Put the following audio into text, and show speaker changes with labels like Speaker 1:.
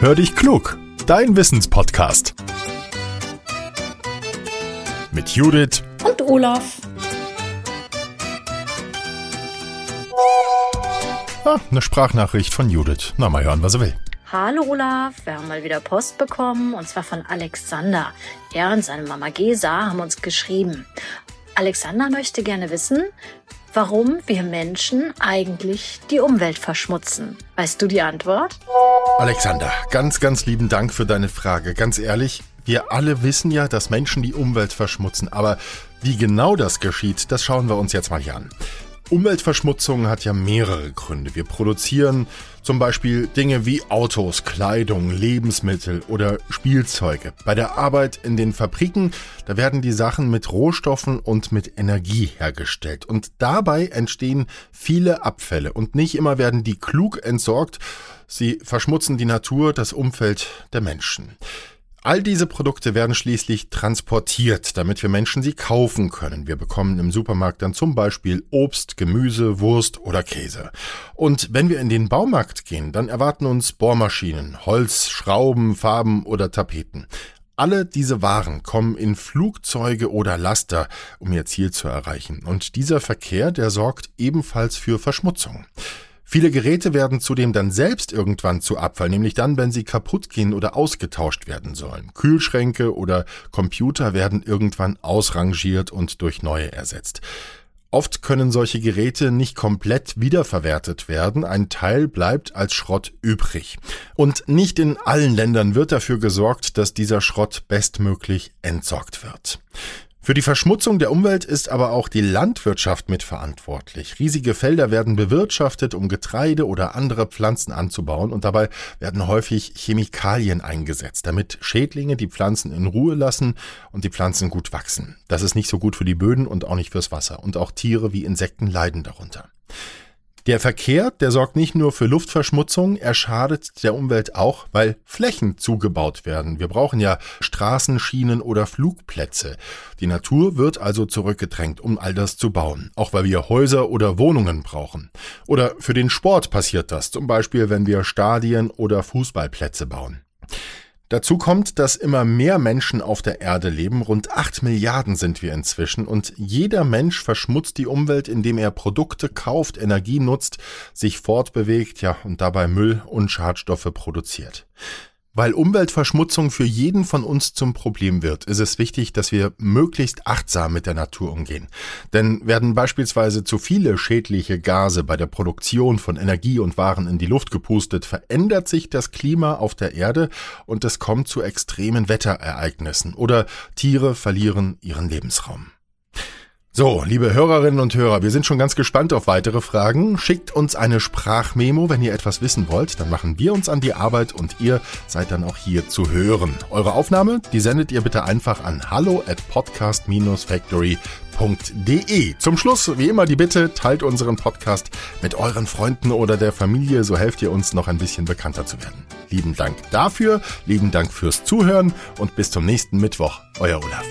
Speaker 1: Hör dich klug, dein Wissenspodcast. Mit Judith
Speaker 2: und Olaf.
Speaker 1: Ah, eine Sprachnachricht von Judith. Na, mal hören, was er will.
Speaker 2: Hallo Olaf, wir haben mal wieder Post bekommen und zwar von Alexander. Er und seine Mama Gesa haben uns geschrieben. Alexander möchte gerne wissen, warum wir Menschen eigentlich die Umwelt verschmutzen. Weißt du die Antwort?
Speaker 1: Alexander, ganz, ganz lieben Dank für deine Frage. Ganz ehrlich, wir alle wissen ja, dass Menschen die Umwelt verschmutzen, aber wie genau das geschieht, das schauen wir uns jetzt mal hier an. Umweltverschmutzung hat ja mehrere Gründe. Wir produzieren zum Beispiel Dinge wie Autos, Kleidung, Lebensmittel oder Spielzeuge. Bei der Arbeit in den Fabriken, da werden die Sachen mit Rohstoffen und mit Energie hergestellt. Und dabei entstehen viele Abfälle und nicht immer werden die klug entsorgt. Sie verschmutzen die Natur, das Umfeld der Menschen. All diese Produkte werden schließlich transportiert, damit wir Menschen sie kaufen können. Wir bekommen im Supermarkt dann zum Beispiel Obst, Gemüse, Wurst oder Käse. Und wenn wir in den Baumarkt gehen, dann erwarten uns Bohrmaschinen, Holz, Schrauben, Farben oder Tapeten. Alle diese Waren kommen in Flugzeuge oder Laster, um ihr Ziel zu erreichen. Und dieser Verkehr, der sorgt ebenfalls für Verschmutzung. Viele Geräte werden zudem dann selbst irgendwann zu Abfall, nämlich dann, wenn sie kaputt gehen oder ausgetauscht werden sollen. Kühlschränke oder Computer werden irgendwann ausrangiert und durch neue ersetzt. Oft können solche Geräte nicht komplett wiederverwertet werden, ein Teil bleibt als Schrott übrig. Und nicht in allen Ländern wird dafür gesorgt, dass dieser Schrott bestmöglich entsorgt wird. Für die Verschmutzung der Umwelt ist aber auch die Landwirtschaft mitverantwortlich. Riesige Felder werden bewirtschaftet, um Getreide oder andere Pflanzen anzubauen und dabei werden häufig Chemikalien eingesetzt, damit Schädlinge die Pflanzen in Ruhe lassen und die Pflanzen gut wachsen. Das ist nicht so gut für die Böden und auch nicht fürs Wasser und auch Tiere wie Insekten leiden darunter. Der Verkehr, der sorgt nicht nur für Luftverschmutzung, er schadet der Umwelt auch, weil Flächen zugebaut werden. Wir brauchen ja Straßen, Schienen oder Flugplätze. Die Natur wird also zurückgedrängt, um all das zu bauen, auch weil wir Häuser oder Wohnungen brauchen. Oder für den Sport passiert das, zum Beispiel wenn wir Stadien oder Fußballplätze bauen. Dazu kommt, dass immer mehr Menschen auf der Erde leben. Rund acht Milliarden sind wir inzwischen. Und jeder Mensch verschmutzt die Umwelt, indem er Produkte kauft, Energie nutzt, sich fortbewegt, ja, und dabei Müll und Schadstoffe produziert. Weil Umweltverschmutzung für jeden von uns zum Problem wird, ist es wichtig, dass wir möglichst achtsam mit der Natur umgehen. Denn werden beispielsweise zu viele schädliche Gase bei der Produktion von Energie und Waren in die Luft gepustet, verändert sich das Klima auf der Erde und es kommt zu extremen Wetterereignissen oder Tiere verlieren ihren Lebensraum. So, liebe Hörerinnen und Hörer, wir sind schon ganz gespannt auf weitere Fragen. Schickt uns eine Sprachmemo, wenn ihr etwas wissen wollt. Dann machen wir uns an die Arbeit und ihr seid dann auch hier zu hören. Eure Aufnahme, die sendet ihr bitte einfach an hallo at podcast-factory.de. Zum Schluss, wie immer, die Bitte, teilt unseren Podcast mit euren Freunden oder der Familie, so helft ihr uns noch ein bisschen bekannter zu werden. Lieben Dank dafür, lieben Dank fürs Zuhören und bis zum nächsten Mittwoch. Euer Olaf.